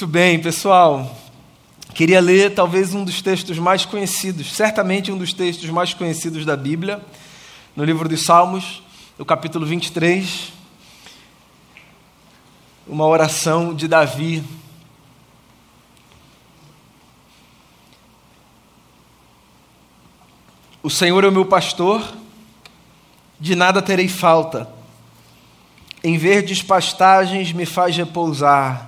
Muito bem, pessoal. Queria ler talvez um dos textos mais conhecidos, certamente um dos textos mais conhecidos da Bíblia, no livro dos Salmos, no capítulo 23. Uma oração de Davi. O Senhor é o meu pastor, de nada terei falta. Em verdes pastagens me faz repousar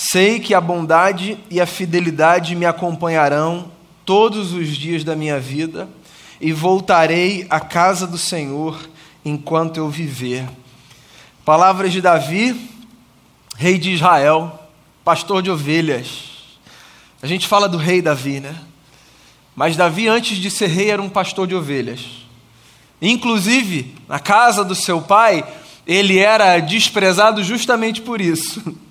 Sei que a bondade e a fidelidade me acompanharão todos os dias da minha vida e voltarei à casa do Senhor enquanto eu viver. Palavras de Davi, rei de Israel, pastor de ovelhas. A gente fala do rei Davi, né? Mas Davi, antes de ser rei, era um pastor de ovelhas. Inclusive, na casa do seu pai, ele era desprezado justamente por isso.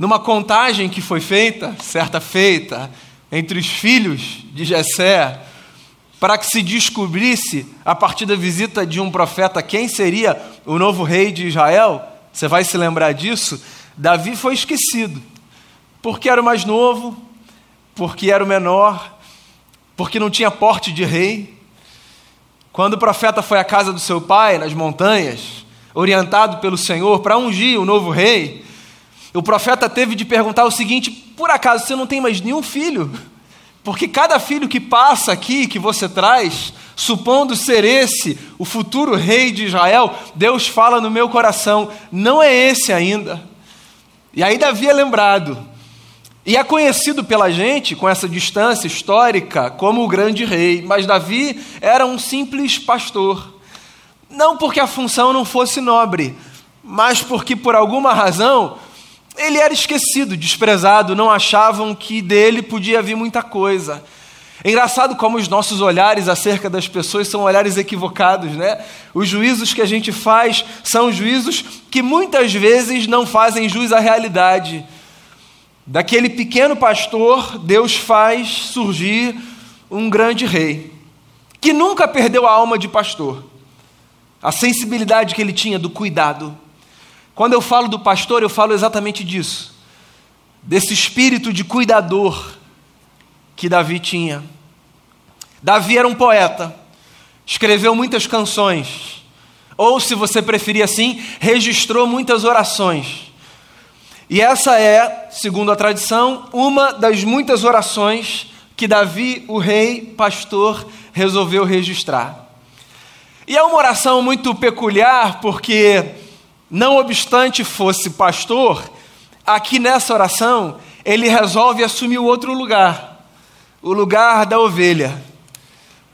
Numa contagem que foi feita, certa feita, entre os filhos de Jessé, para que se descobrisse, a partir da visita de um profeta, quem seria o novo rei de Israel, você vai se lembrar disso, Davi foi esquecido, porque era o mais novo, porque era o menor, porque não tinha porte de rei. Quando o profeta foi à casa do seu pai, nas montanhas, orientado pelo Senhor para ungir o novo rei, o profeta teve de perguntar o seguinte: por acaso você não tem mais nenhum filho? Porque cada filho que passa aqui, que você traz, supondo ser esse o futuro rei de Israel, Deus fala no meu coração: não é esse ainda. E aí Davi é lembrado. E é conhecido pela gente, com essa distância histórica, como o grande rei. Mas Davi era um simples pastor. Não porque a função não fosse nobre, mas porque por alguma razão ele era esquecido, desprezado, não achavam que dele podia vir muita coisa. É engraçado como os nossos olhares acerca das pessoas são olhares equivocados, né? Os juízos que a gente faz são juízos que muitas vezes não fazem jus à realidade. Daquele pequeno pastor, Deus faz surgir um grande rei, que nunca perdeu a alma de pastor, a sensibilidade que ele tinha do cuidado quando eu falo do pastor, eu falo exatamente disso, desse espírito de cuidador que Davi tinha. Davi era um poeta, escreveu muitas canções, ou, se você preferir assim, registrou muitas orações. E essa é, segundo a tradição, uma das muitas orações que Davi, o rei pastor, resolveu registrar. E é uma oração muito peculiar porque não obstante fosse pastor, aqui nessa oração, ele resolve assumir outro lugar, o lugar da ovelha,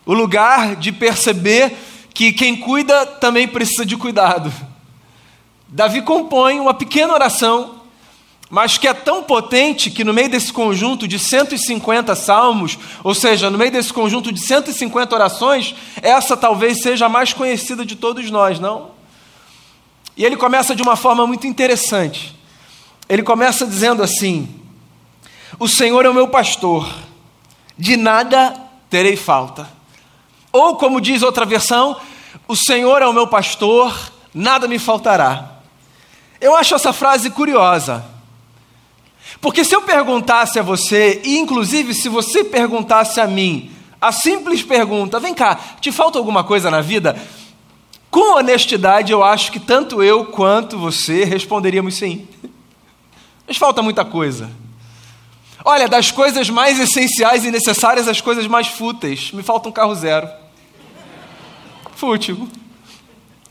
o lugar de perceber que quem cuida também precisa de cuidado. Davi compõe uma pequena oração, mas que é tão potente que no meio desse conjunto de 150 salmos, ou seja, no meio desse conjunto de 150 orações, essa talvez seja a mais conhecida de todos nós, não? E ele começa de uma forma muito interessante. Ele começa dizendo assim: O Senhor é o meu pastor, de nada terei falta. Ou, como diz outra versão, o Senhor é o meu pastor, nada me faltará. Eu acho essa frase curiosa. Porque se eu perguntasse a você, e inclusive se você perguntasse a mim, a simples pergunta: vem cá, te falta alguma coisa na vida? Com honestidade, eu acho que tanto eu quanto você responderíamos sim. Mas falta muita coisa. Olha, das coisas mais essenciais e necessárias às coisas mais fúteis, me falta um carro zero. Fútil.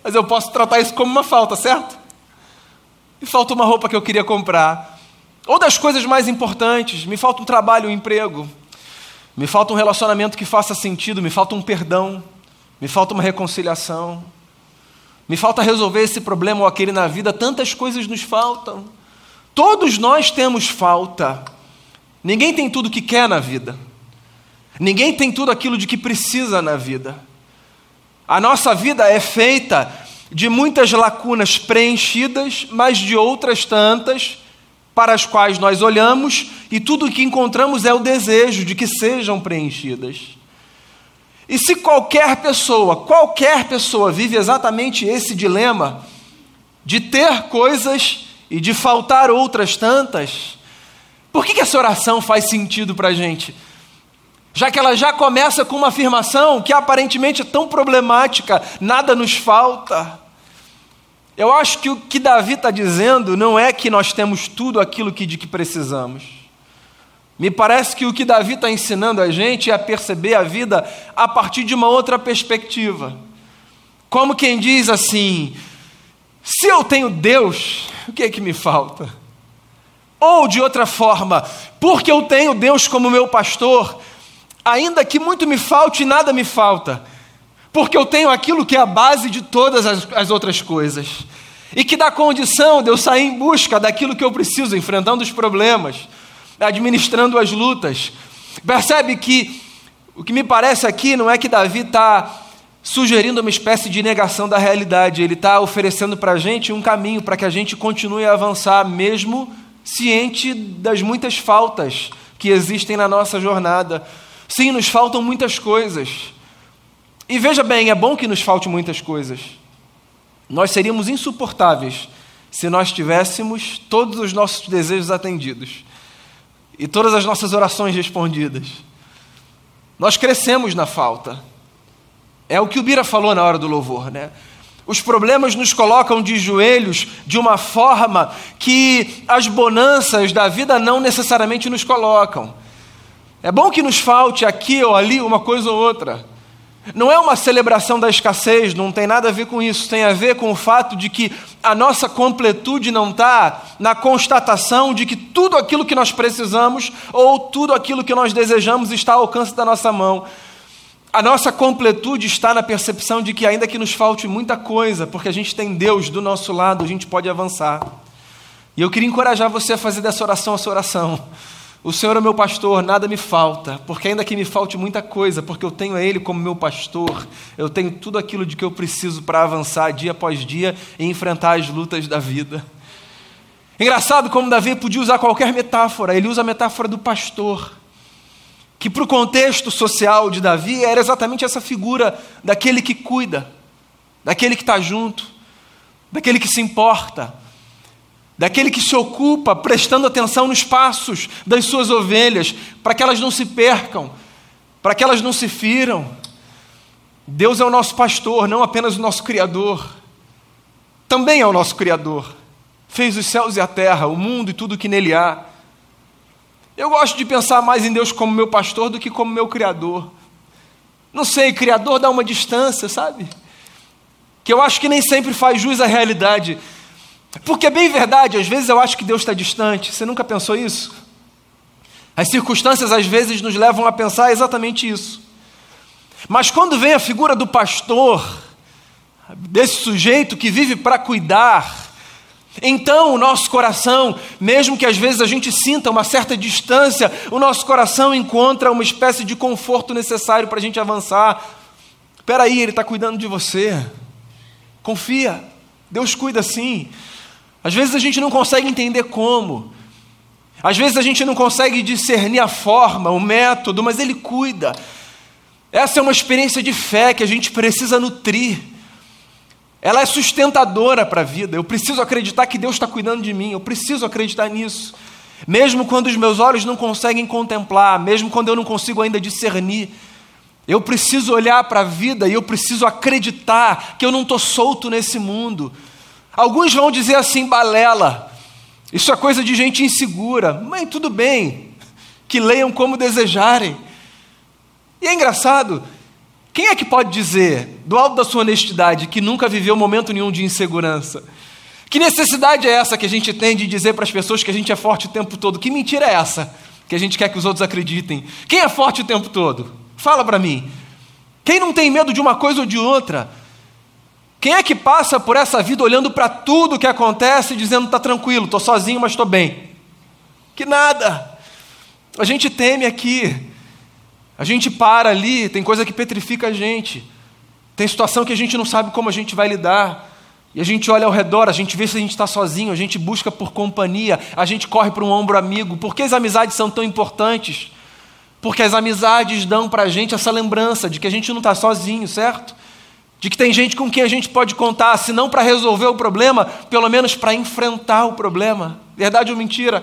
Mas eu posso tratar isso como uma falta, certo? Me falta uma roupa que eu queria comprar. Ou das coisas mais importantes, me falta um trabalho, um emprego. Me falta um relacionamento que faça sentido, me falta um perdão, me falta uma reconciliação. Me falta resolver esse problema ou aquele na vida, tantas coisas nos faltam. Todos nós temos falta. Ninguém tem tudo que quer na vida. Ninguém tem tudo aquilo de que precisa na vida. A nossa vida é feita de muitas lacunas preenchidas, mas de outras tantas para as quais nós olhamos e tudo o que encontramos é o desejo de que sejam preenchidas. E se qualquer pessoa, qualquer pessoa vive exatamente esse dilema de ter coisas e de faltar outras tantas, por que, que essa oração faz sentido para a gente? Já que ela já começa com uma afirmação que aparentemente é tão problemática, nada nos falta. Eu acho que o que Davi está dizendo não é que nós temos tudo aquilo que, de que precisamos. Me parece que o que Davi está ensinando a gente é a perceber a vida a partir de uma outra perspectiva. Como quem diz assim: se eu tenho Deus, o que é que me falta? Ou de outra forma, porque eu tenho Deus como meu pastor, ainda que muito me falte, nada me falta, porque eu tenho aquilo que é a base de todas as, as outras coisas, e que dá condição de eu sair em busca daquilo que eu preciso, enfrentando os problemas, administrando as lutas. Percebe que o que me parece aqui não é que Davi está sugerindo uma espécie de negação da realidade, ele está oferecendo para a gente um caminho para que a gente continue a avançar, mesmo ciente das muitas faltas que existem na nossa jornada. Sim, nos faltam muitas coisas. E veja bem, é bom que nos falte muitas coisas. Nós seríamos insuportáveis se nós tivéssemos todos os nossos desejos atendidos e todas as nossas orações respondidas. Nós crescemos na falta. É o que o Bira falou na hora do louvor, né? Os problemas nos colocam de joelhos de uma forma que as bonanças da vida não necessariamente nos colocam. É bom que nos falte aqui ou ali uma coisa ou outra. Não é uma celebração da escassez, não tem nada a ver com isso, tem a ver com o fato de que a nossa completude não está na constatação de que tudo aquilo que nós precisamos ou tudo aquilo que nós desejamos está ao alcance da nossa mão. A nossa completude está na percepção de que, ainda que nos falte muita coisa, porque a gente tem Deus do nosso lado, a gente pode avançar. E eu queria encorajar você a fazer dessa oração a sua oração. O Senhor é meu pastor, nada me falta, porque ainda que me falte muita coisa, porque eu tenho a Ele como meu pastor, eu tenho tudo aquilo de que eu preciso para avançar dia após dia e enfrentar as lutas da vida. Engraçado como Davi podia usar qualquer metáfora, ele usa a metáfora do pastor, que para o contexto social de Davi era exatamente essa figura daquele que cuida, daquele que está junto, daquele que se importa daquele que se ocupa prestando atenção nos passos das suas ovelhas, para que elas não se percam, para que elas não se firam. Deus é o nosso pastor, não apenas o nosso Criador, também é o nosso Criador. Fez os céus e a terra, o mundo e tudo que nele há. Eu gosto de pensar mais em Deus como meu pastor do que como meu Criador. Não sei, Criador dá uma distância, sabe? Que eu acho que nem sempre faz jus à realidade. Porque é bem verdade, às vezes eu acho que Deus está distante. Você nunca pensou isso? As circunstâncias às vezes nos levam a pensar exatamente isso. Mas quando vem a figura do pastor, desse sujeito que vive para cuidar, então o nosso coração, mesmo que às vezes a gente sinta uma certa distância, o nosso coração encontra uma espécie de conforto necessário para a gente avançar. Espera aí, Ele está cuidando de você. Confia, Deus cuida sim. Às vezes a gente não consegue entender como. Às vezes a gente não consegue discernir a forma, o método, mas Ele cuida. Essa é uma experiência de fé que a gente precisa nutrir. Ela é sustentadora para a vida. Eu preciso acreditar que Deus está cuidando de mim. Eu preciso acreditar nisso. Mesmo quando os meus olhos não conseguem contemplar, mesmo quando eu não consigo ainda discernir, eu preciso olhar para a vida e eu preciso acreditar que eu não estou solto nesse mundo, Alguns vão dizer assim, balela. Isso é coisa de gente insegura. Mas tudo bem, que leiam como desejarem. E é engraçado, quem é que pode dizer, do alto da sua honestidade, que nunca viveu momento nenhum de insegurança? Que necessidade é essa que a gente tem de dizer para as pessoas que a gente é forte o tempo todo? Que mentira é essa que a gente quer que os outros acreditem? Quem é forte o tempo todo? Fala para mim. Quem não tem medo de uma coisa ou de outra? Quem é que passa por essa vida olhando para tudo que acontece e dizendo está tranquilo, estou sozinho, mas estou bem? Que nada. A gente teme aqui. A gente para ali, tem coisa que petrifica a gente. Tem situação que a gente não sabe como a gente vai lidar. E a gente olha ao redor, a gente vê se a gente está sozinho, a gente busca por companhia, a gente corre para um ombro amigo. Por que as amizades são tão importantes? Porque as amizades dão para a gente essa lembrança de que a gente não está sozinho, certo? De que tem gente com quem a gente pode contar, se não para resolver o problema, pelo menos para enfrentar o problema. Verdade ou mentira?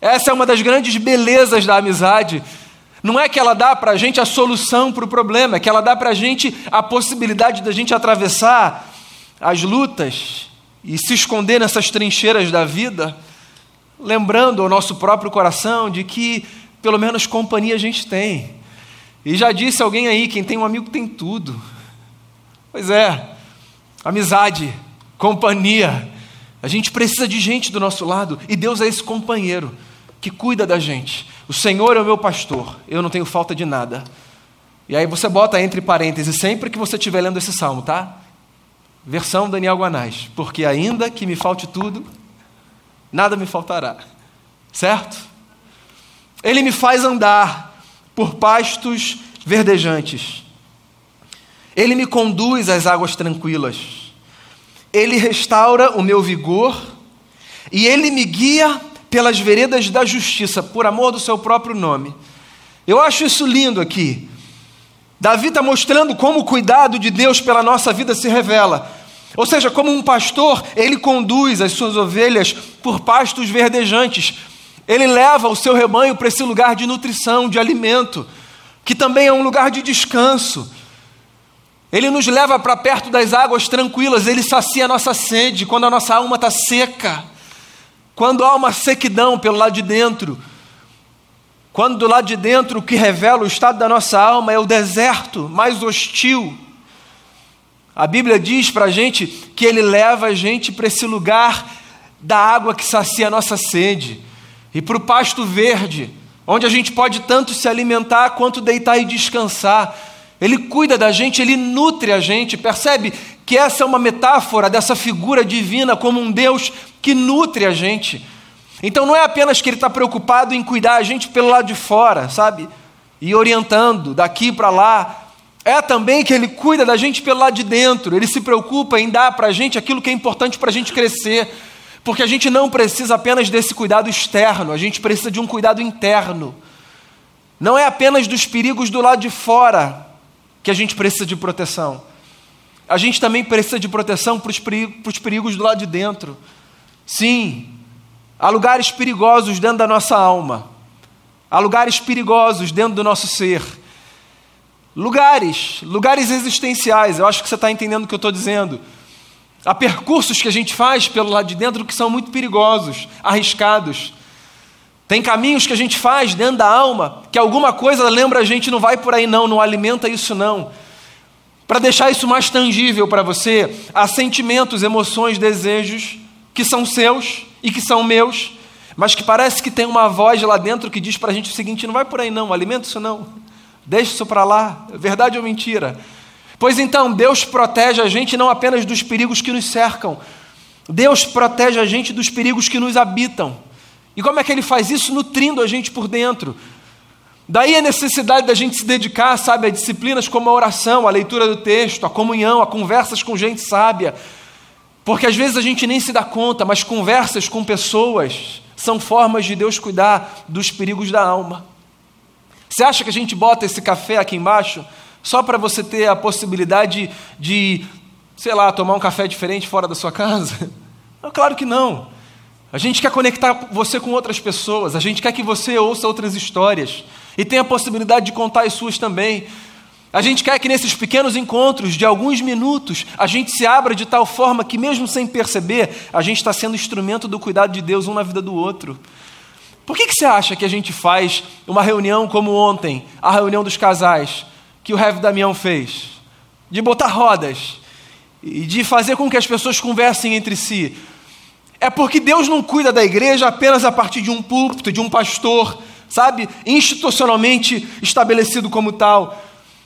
Essa é uma das grandes belezas da amizade. Não é que ela dá para a gente a solução para o problema, é que ela dá para a gente a possibilidade da gente atravessar as lutas e se esconder nessas trincheiras da vida, lembrando ao nosso próprio coração de que pelo menos companhia a gente tem. E já disse alguém aí: quem tem um amigo tem tudo. Pois é, amizade, companhia. A gente precisa de gente do nosso lado e Deus é esse companheiro que cuida da gente. O Senhor é o meu pastor, eu não tenho falta de nada. E aí você bota entre parênteses sempre que você estiver lendo esse salmo, tá? Versão Daniel Guanais. Porque ainda que me falte tudo, nada me faltará. Certo? Ele me faz andar por pastos verdejantes. Ele me conduz às águas tranquilas. Ele restaura o meu vigor e ele me guia pelas veredas da justiça, por amor do seu próprio nome. Eu acho isso lindo aqui. Davi está mostrando como o cuidado de Deus pela nossa vida se revela. Ou seja, como um pastor, ele conduz as suas ovelhas por pastos verdejantes. Ele leva o seu rebanho para esse lugar de nutrição, de alimento, que também é um lugar de descanso. Ele nos leva para perto das águas tranquilas, ele sacia a nossa sede quando a nossa alma está seca. Quando há uma sequidão pelo lado de dentro, quando do lado de dentro o que revela o estado da nossa alma é o deserto mais hostil. A Bíblia diz para a gente que Ele leva a gente para esse lugar da água que sacia a nossa sede e para o pasto verde, onde a gente pode tanto se alimentar quanto deitar e descansar. Ele cuida da gente, ele nutre a gente, percebe que essa é uma metáfora dessa figura divina como um Deus que nutre a gente. Então não é apenas que ele está preocupado em cuidar a gente pelo lado de fora, sabe? E orientando daqui para lá. É também que ele cuida da gente pelo lado de dentro. Ele se preocupa em dar para a gente aquilo que é importante para a gente crescer. Porque a gente não precisa apenas desse cuidado externo, a gente precisa de um cuidado interno. Não é apenas dos perigos do lado de fora que a gente precisa de proteção. A gente também precisa de proteção para os perigos do lado de dentro. Sim, há lugares perigosos dentro da nossa alma, há lugares perigosos dentro do nosso ser. Lugares, lugares existenciais, eu acho que você está entendendo o que eu estou dizendo. Há percursos que a gente faz pelo lado de dentro que são muito perigosos, arriscados. Tem caminhos que a gente faz dentro da alma que alguma coisa lembra a gente, não vai por aí não, não alimenta isso não. Para deixar isso mais tangível para você, há sentimentos, emoções, desejos que são seus e que são meus, mas que parece que tem uma voz lá dentro que diz para a gente o seguinte: não vai por aí não, alimenta isso não, deixa isso para lá, verdade ou mentira? Pois então, Deus protege a gente não apenas dos perigos que nos cercam, Deus protege a gente dos perigos que nos habitam. E como é que Ele faz isso? Nutrindo a gente por dentro. Daí a necessidade da gente se dedicar, sabe, a disciplinas como a oração, a leitura do texto, a comunhão, a conversas com gente sábia, porque às vezes a gente nem se dá conta, mas conversas com pessoas são formas de Deus cuidar dos perigos da alma. Você acha que a gente bota esse café aqui embaixo só para você ter a possibilidade de, sei lá, tomar um café diferente fora da sua casa? Claro que não. A gente quer conectar você com outras pessoas, a gente quer que você ouça outras histórias e tenha a possibilidade de contar as suas também. A gente quer que nesses pequenos encontros de alguns minutos a gente se abra de tal forma que, mesmo sem perceber, a gente está sendo instrumento do cuidado de Deus um na vida do outro. Por que, que você acha que a gente faz uma reunião como ontem, a reunião dos casais, que o Rev Damião fez? De botar rodas e de fazer com que as pessoas conversem entre si. É porque Deus não cuida da igreja apenas a partir de um púlpito, de um pastor, sabe, institucionalmente estabelecido como tal.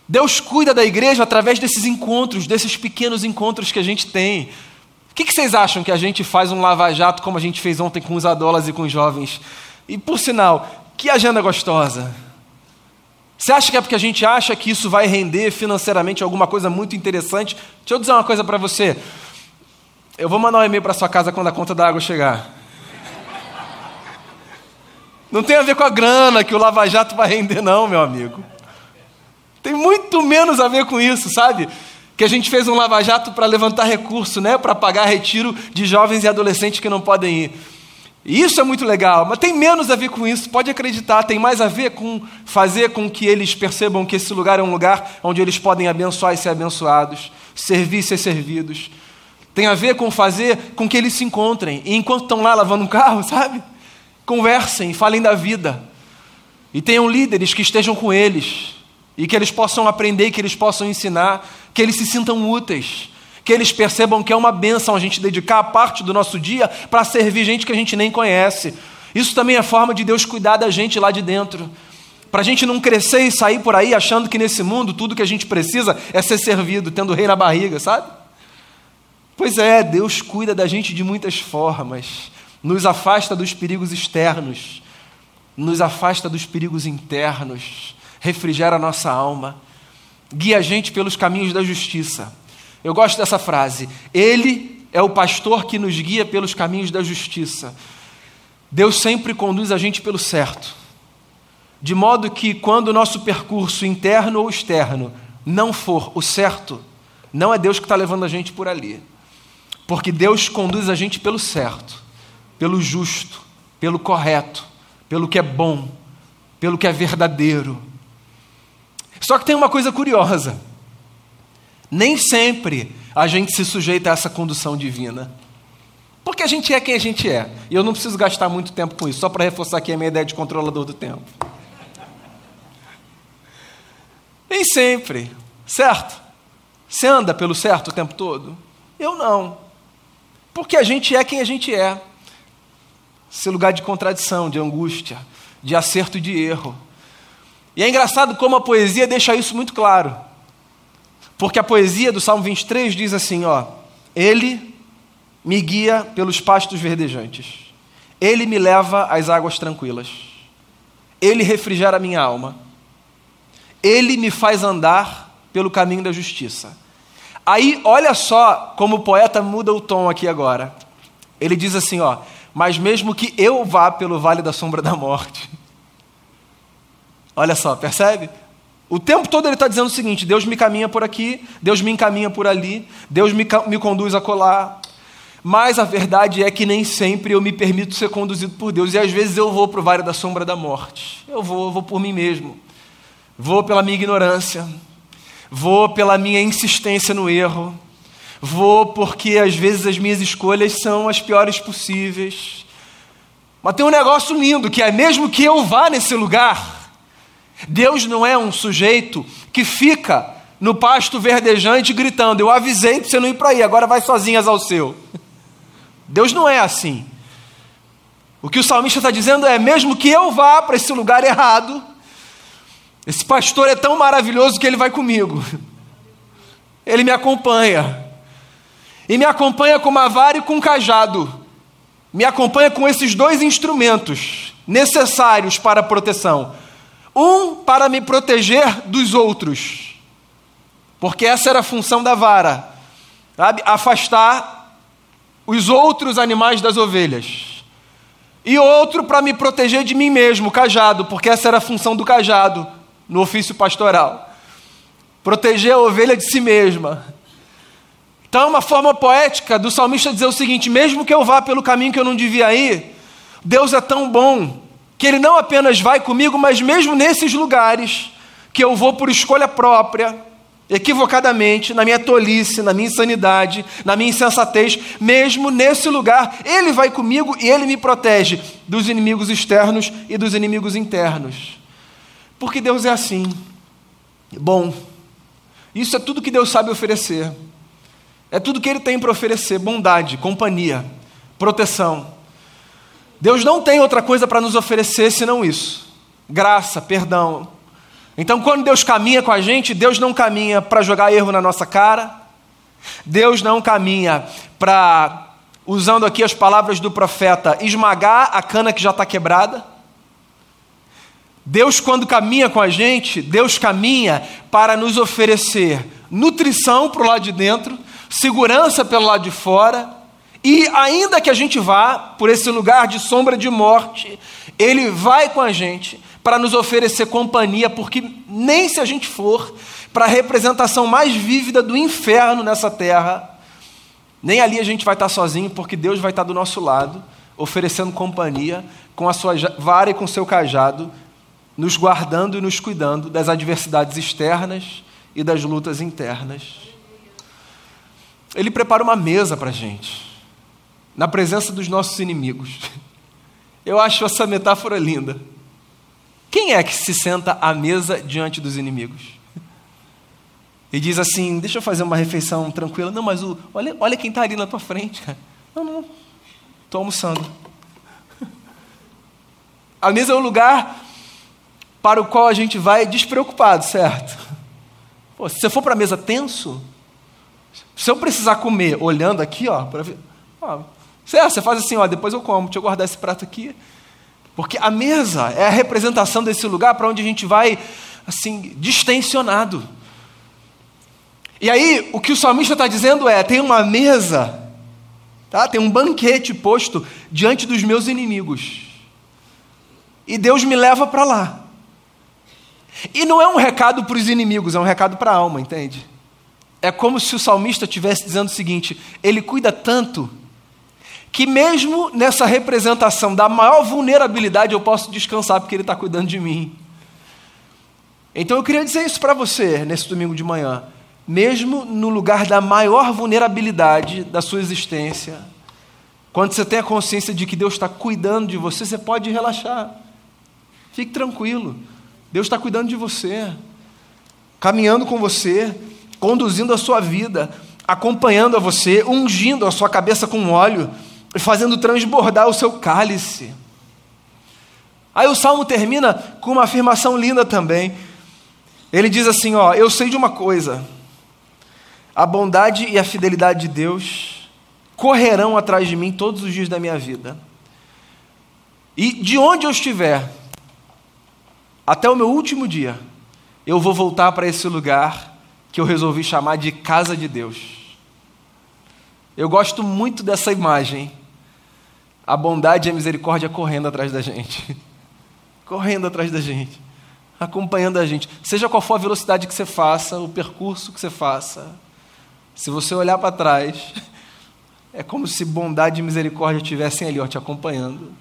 Deus cuida da igreja através desses encontros, desses pequenos encontros que a gente tem. O que, vocês acham que a gente faz um lava-jato como a gente fez ontem com os adolas e com os jovens? E por sinal, que agenda gostosa! Você acha que é porque a gente acha que isso vai render financeiramente alguma coisa muito interessante? Deixa eu dizer uma coisa para você. Eu vou mandar um e-mail para sua casa quando a conta da água chegar. Não tem a ver com a grana que o Lava Jato vai render, não, meu amigo. Tem muito menos a ver com isso, sabe? Que a gente fez um lava-jato para levantar recurso, né? Para pagar retiro de jovens e adolescentes que não podem ir. Isso é muito legal, mas tem menos a ver com isso, pode acreditar, tem mais a ver com fazer com que eles percebam que esse lugar é um lugar onde eles podem abençoar e ser abençoados, servir e ser servidos. Tem a ver com fazer com que eles se encontrem, e enquanto estão lá lavando um carro, sabe? Conversem, falem da vida. E tenham líderes que estejam com eles, e que eles possam aprender, que eles possam ensinar, que eles se sintam úteis, que eles percebam que é uma benção a gente dedicar a parte do nosso dia para servir gente que a gente nem conhece. Isso também é forma de Deus cuidar da gente lá de dentro. Para a gente não crescer e sair por aí achando que nesse mundo tudo que a gente precisa é ser servido, tendo rei na barriga, sabe? Pois é, Deus cuida da gente de muitas formas, nos afasta dos perigos externos, nos afasta dos perigos internos refrigera a nossa alma, guia a gente pelos caminhos da justiça. Eu gosto dessa frase. Ele é o pastor que nos guia pelos caminhos da justiça. Deus sempre conduz a gente pelo certo. De modo que, quando o nosso percurso interno ou externo não for o certo, não é Deus que está levando a gente por ali. Porque Deus conduz a gente pelo certo, pelo justo, pelo correto, pelo que é bom, pelo que é verdadeiro, só que tem uma coisa curiosa. Nem sempre a gente se sujeita a essa condução divina. Porque a gente é quem a gente é. E eu não preciso gastar muito tempo com isso, só para reforçar aqui a minha ideia de controlador do tempo. Nem sempre, certo? Você anda pelo certo o tempo todo? Eu não. Porque a gente é quem a gente é. Esse lugar de contradição, de angústia, de acerto e de erro. E é engraçado como a poesia deixa isso muito claro. Porque a poesia do Salmo 23 diz assim, ó: Ele me guia pelos pastos verdejantes. Ele me leva às águas tranquilas. Ele refrigera a minha alma. Ele me faz andar pelo caminho da justiça. Aí, olha só como o poeta muda o tom aqui agora. Ele diz assim, ó: "Mas mesmo que eu vá pelo vale da sombra da morte, Olha só, percebe? O tempo todo ele está dizendo o seguinte: Deus me caminha por aqui, Deus me encaminha por ali, Deus me, me conduz a colar. Mas a verdade é que nem sempre eu me permito ser conduzido por Deus. E às vezes eu vou para o vale da sombra da morte. Eu vou, eu vou por mim mesmo. Vou pela minha ignorância. Vou pela minha insistência no erro. Vou porque às vezes as minhas escolhas são as piores possíveis. Mas tem um negócio lindo que é mesmo que eu vá nesse lugar, Deus não é um sujeito que fica no pasto verdejante gritando: Eu avisei para você não ir para aí, agora vai sozinhas ao seu. Deus não é assim. O que o salmista está dizendo é: mesmo que eu vá para esse lugar errado, esse pastor é tão maravilhoso que ele vai comigo. Ele me acompanha. E me acompanha com uma vara e com um cajado. Me acompanha com esses dois instrumentos necessários para a proteção um para me proteger dos outros, porque essa era a função da vara, sabe? Afastar os outros animais das ovelhas. E outro para me proteger de mim mesmo, o cajado, porque essa era a função do cajado no ofício pastoral. Proteger a ovelha de si mesma. Então é uma forma poética do salmista dizer o seguinte: mesmo que eu vá pelo caminho que eu não devia ir, Deus é tão bom que Ele não apenas vai comigo, mas mesmo nesses lugares que eu vou por escolha própria, equivocadamente, na minha tolice, na minha insanidade, na minha insensatez, mesmo nesse lugar, Ele vai comigo e Ele me protege dos inimigos externos e dos inimigos internos. Porque Deus é assim. Bom, isso é tudo que Deus sabe oferecer. É tudo que Ele tem para oferecer: bondade, companhia, proteção. Deus não tem outra coisa para nos oferecer senão isso: graça, perdão, Então, quando Deus caminha com a gente, Deus não caminha para jogar erro na nossa cara, Deus não caminha para, usando aqui as palavras do profeta, esmagar a cana que já está quebrada. Deus, quando caminha com a gente, Deus caminha para nos oferecer nutrição para o lado de dentro, segurança pelo lado de fora, e ainda que a gente vá por esse lugar de sombra de morte, Ele vai com a gente para nos oferecer companhia, porque nem se a gente for para a representação mais vívida do inferno nessa terra, nem ali a gente vai estar sozinho, porque Deus vai estar do nosso lado, oferecendo companhia com a sua vara e com o seu cajado, nos guardando e nos cuidando das adversidades externas e das lutas internas. Ele prepara uma mesa para a gente, na presença dos nossos inimigos. Eu acho essa metáfora linda. Quem é que se senta à mesa diante dos inimigos? E diz assim: Deixa eu fazer uma refeição tranquila. Não, mas o, olha, olha quem está ali na tua frente. Não, não, estou almoçando. A mesa é o lugar para o qual a gente vai despreocupado, certo? Pô, se você for para a mesa tenso, se eu precisar comer olhando aqui, ó, para ver, ó, certo? Você faz assim, ó, depois eu como, deixa eu guardar esse prato aqui. Porque a mesa é a representação desse lugar para onde a gente vai, assim, distensionado. E aí, o que o salmista está dizendo é: tem uma mesa, tá? tem um banquete posto diante dos meus inimigos. E Deus me leva para lá. E não é um recado para os inimigos, é um recado para a alma, entende? É como se o salmista estivesse dizendo o seguinte: ele cuida tanto que mesmo nessa representação da maior vulnerabilidade eu posso descansar porque ele está cuidando de mim. Então eu queria dizer isso para você nesse domingo de manhã. Mesmo no lugar da maior vulnerabilidade da sua existência, quando você tem a consciência de que Deus está cuidando de você, você pode relaxar. Fique tranquilo. Deus está cuidando de você, caminhando com você, conduzindo a sua vida, acompanhando a você, ungindo a sua cabeça com óleo e fazendo transbordar o seu cálice. Aí o salmo termina com uma afirmação linda também. Ele diz assim: Ó, eu sei de uma coisa, a bondade e a fidelidade de Deus correrão atrás de mim todos os dias da minha vida. E de onde eu estiver, até o meu último dia, eu vou voltar para esse lugar que eu resolvi chamar de casa de Deus. Eu gosto muito dessa imagem. A bondade e a misericórdia correndo atrás da gente. correndo atrás da gente. Acompanhando a gente. Seja qual for a velocidade que você faça, o percurso que você faça. Se você olhar para trás, é como se bondade e misericórdia estivessem ali, ó, te acompanhando.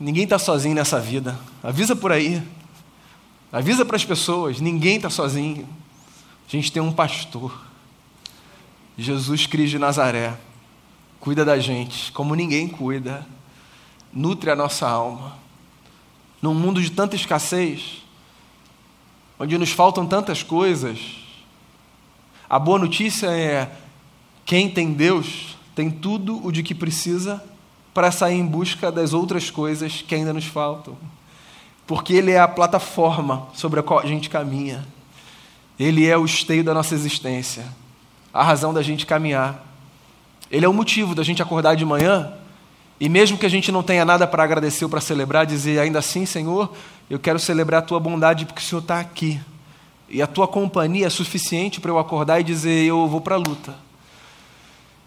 Ninguém está sozinho nessa vida. Avisa por aí. Avisa para as pessoas: ninguém está sozinho. A gente tem um pastor. Jesus Cristo de Nazaré. Cuida da gente como ninguém cuida. Nutre a nossa alma. Num mundo de tanta escassez, onde nos faltam tantas coisas, a boa notícia é: quem tem Deus tem tudo o de que precisa para sair em busca das outras coisas que ainda nos faltam. Porque Ele é a plataforma sobre a qual a gente caminha. Ele é o esteio da nossa existência, a razão da gente caminhar. Ele é o motivo da gente acordar de manhã e, mesmo que a gente não tenha nada para agradecer ou para celebrar, dizer ainda assim, Senhor, eu quero celebrar a tua bondade porque o Senhor está aqui. E a tua companhia é suficiente para eu acordar e dizer: Eu vou para a luta.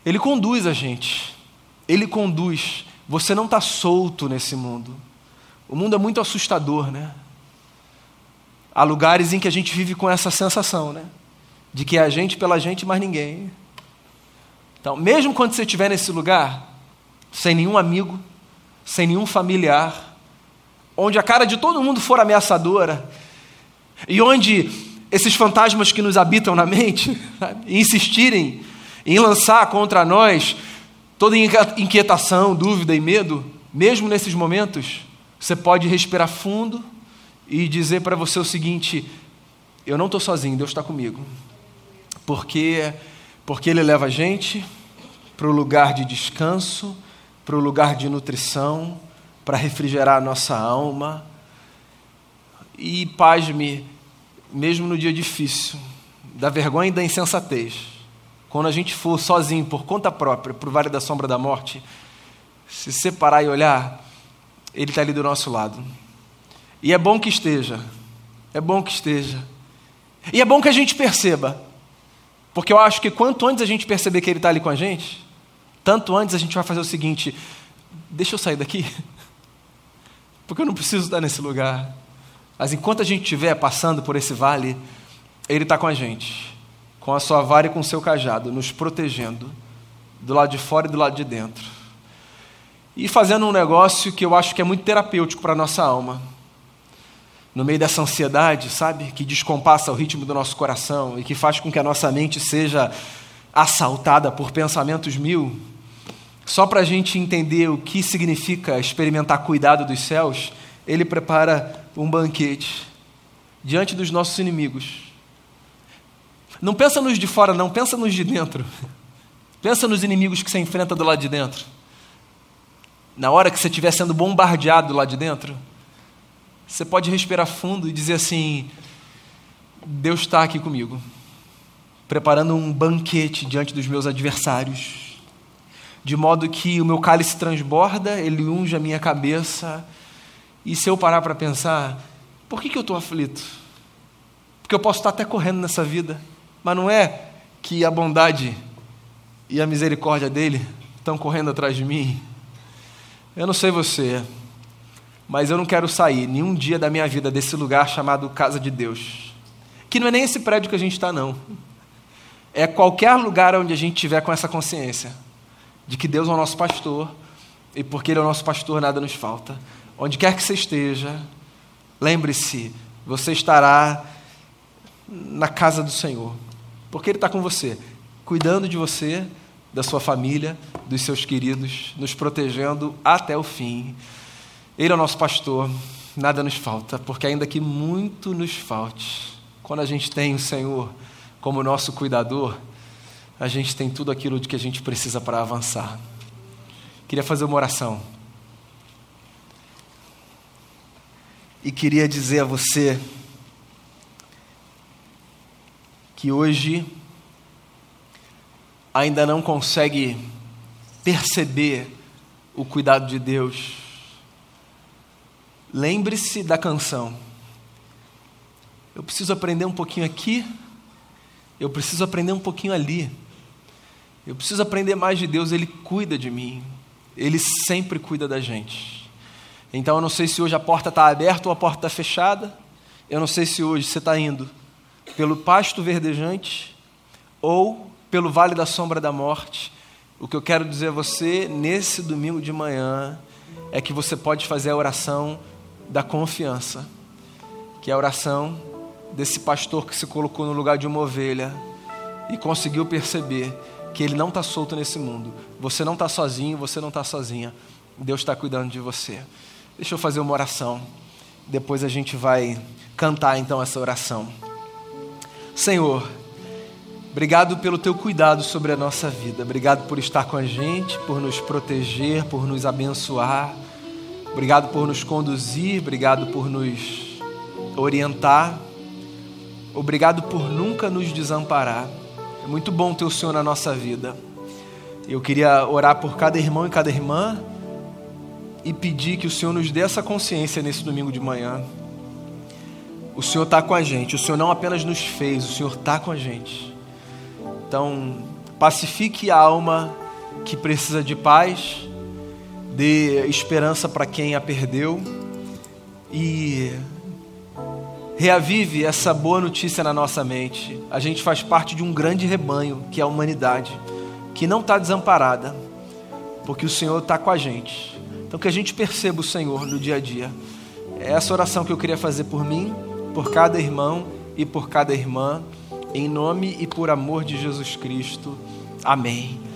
Ele conduz a gente. Ele conduz. Você não está solto nesse mundo. O mundo é muito assustador, né? Há lugares em que a gente vive com essa sensação, né? De que é a gente pela gente, mas ninguém. Então, mesmo quando você estiver nesse lugar, sem nenhum amigo, sem nenhum familiar, onde a cara de todo mundo for ameaçadora, e onde esses fantasmas que nos habitam na mente insistirem em lançar contra nós toda inquietação, dúvida e medo, mesmo nesses momentos, você pode respirar fundo e dizer para você o seguinte: eu não estou sozinho, Deus está comigo. Porque, porque Ele leva a gente para o lugar de descanso, para o lugar de nutrição, para refrigerar a nossa alma. E pasme, mesmo no dia difícil, da vergonha e da insensatez, quando a gente for sozinho, por conta própria, para o vale da sombra da morte, se separar e olhar, Ele está ali do nosso lado. E é bom que esteja, é bom que esteja. E é bom que a gente perceba, porque eu acho que quanto antes a gente perceber que Ele está ali com a gente, tanto antes a gente vai fazer o seguinte: deixa eu sair daqui, porque eu não preciso estar nesse lugar. Mas enquanto a gente estiver passando por esse vale, Ele está com a gente, com a sua vara e com o seu cajado, nos protegendo, do lado de fora e do lado de dentro. E fazendo um negócio que eu acho que é muito terapêutico para a nossa alma. No meio dessa ansiedade, sabe? Que descompassa o ritmo do nosso coração e que faz com que a nossa mente seja assaltada por pensamentos mil. Só para a gente entender o que significa experimentar cuidado dos céus, ele prepara um banquete diante dos nossos inimigos. Não pensa nos de fora, não, pensa nos de dentro. Pensa nos inimigos que você enfrenta do lado de dentro. Na hora que você estiver sendo bombardeado do lado de dentro, você pode respirar fundo e dizer assim: Deus está aqui comigo, preparando um banquete diante dos meus adversários, de modo que o meu cálice transborda, ele unge a minha cabeça e se eu parar para pensar, por que, que eu estou aflito? Porque eu posso estar até correndo nessa vida, mas não é que a bondade e a misericórdia dele estão correndo atrás de mim. Eu não sei você, mas eu não quero sair nenhum dia da minha vida desse lugar chamado Casa de Deus. Que não é nem esse prédio que a gente está, não. É qualquer lugar onde a gente tiver com essa consciência de que Deus é o nosso pastor e porque Ele é o nosso pastor, nada nos falta. Onde quer que você esteja, lembre-se, você estará na casa do Senhor, porque Ele está com você, cuidando de você, da sua família, dos seus queridos, nos protegendo até o fim. Ele é o nosso pastor, nada nos falta, porque ainda que muito nos falte, quando a gente tem o Senhor como nosso cuidador, a gente tem tudo aquilo de que a gente precisa para avançar. Queria fazer uma oração. e queria dizer a você que hoje ainda não consegue perceber o cuidado de Deus. Lembre-se da canção. Eu preciso aprender um pouquinho aqui, eu preciso aprender um pouquinho ali. Eu preciso aprender mais de Deus, Ele cuida de mim, Ele sempre cuida da gente. Então eu não sei se hoje a porta está aberta ou a porta está fechada. Eu não sei se hoje você está indo pelo pasto verdejante ou pelo vale da sombra da morte. O que eu quero dizer a você nesse domingo de manhã é que você pode fazer a oração da confiança, que é a oração desse pastor que se colocou no lugar de uma ovelha e conseguiu perceber que ele não está solto nesse mundo. Você não está sozinho, você não está sozinha. Deus está cuidando de você. Deixa eu fazer uma oração. Depois a gente vai cantar então essa oração. Senhor, obrigado pelo teu cuidado sobre a nossa vida. Obrigado por estar com a gente, por nos proteger, por nos abençoar. Obrigado por nos conduzir, obrigado por nos orientar. Obrigado por nunca nos desamparar. É muito bom ter o Senhor na nossa vida. Eu queria orar por cada irmão e cada irmã e pedir que o Senhor nos dê essa consciência nesse domingo de manhã. O Senhor está com a gente, o Senhor não apenas nos fez, o Senhor está com a gente. Então, pacifique a alma que precisa de paz, dê esperança para quem a perdeu e reavive essa boa notícia na nossa mente. A gente faz parte de um grande rebanho, que é a humanidade, que não está desamparada, porque o Senhor está com a gente. Então que a gente perceba o Senhor no dia a dia. É essa oração que eu queria fazer por mim, por cada irmão e por cada irmã, em nome e por amor de Jesus Cristo. Amém.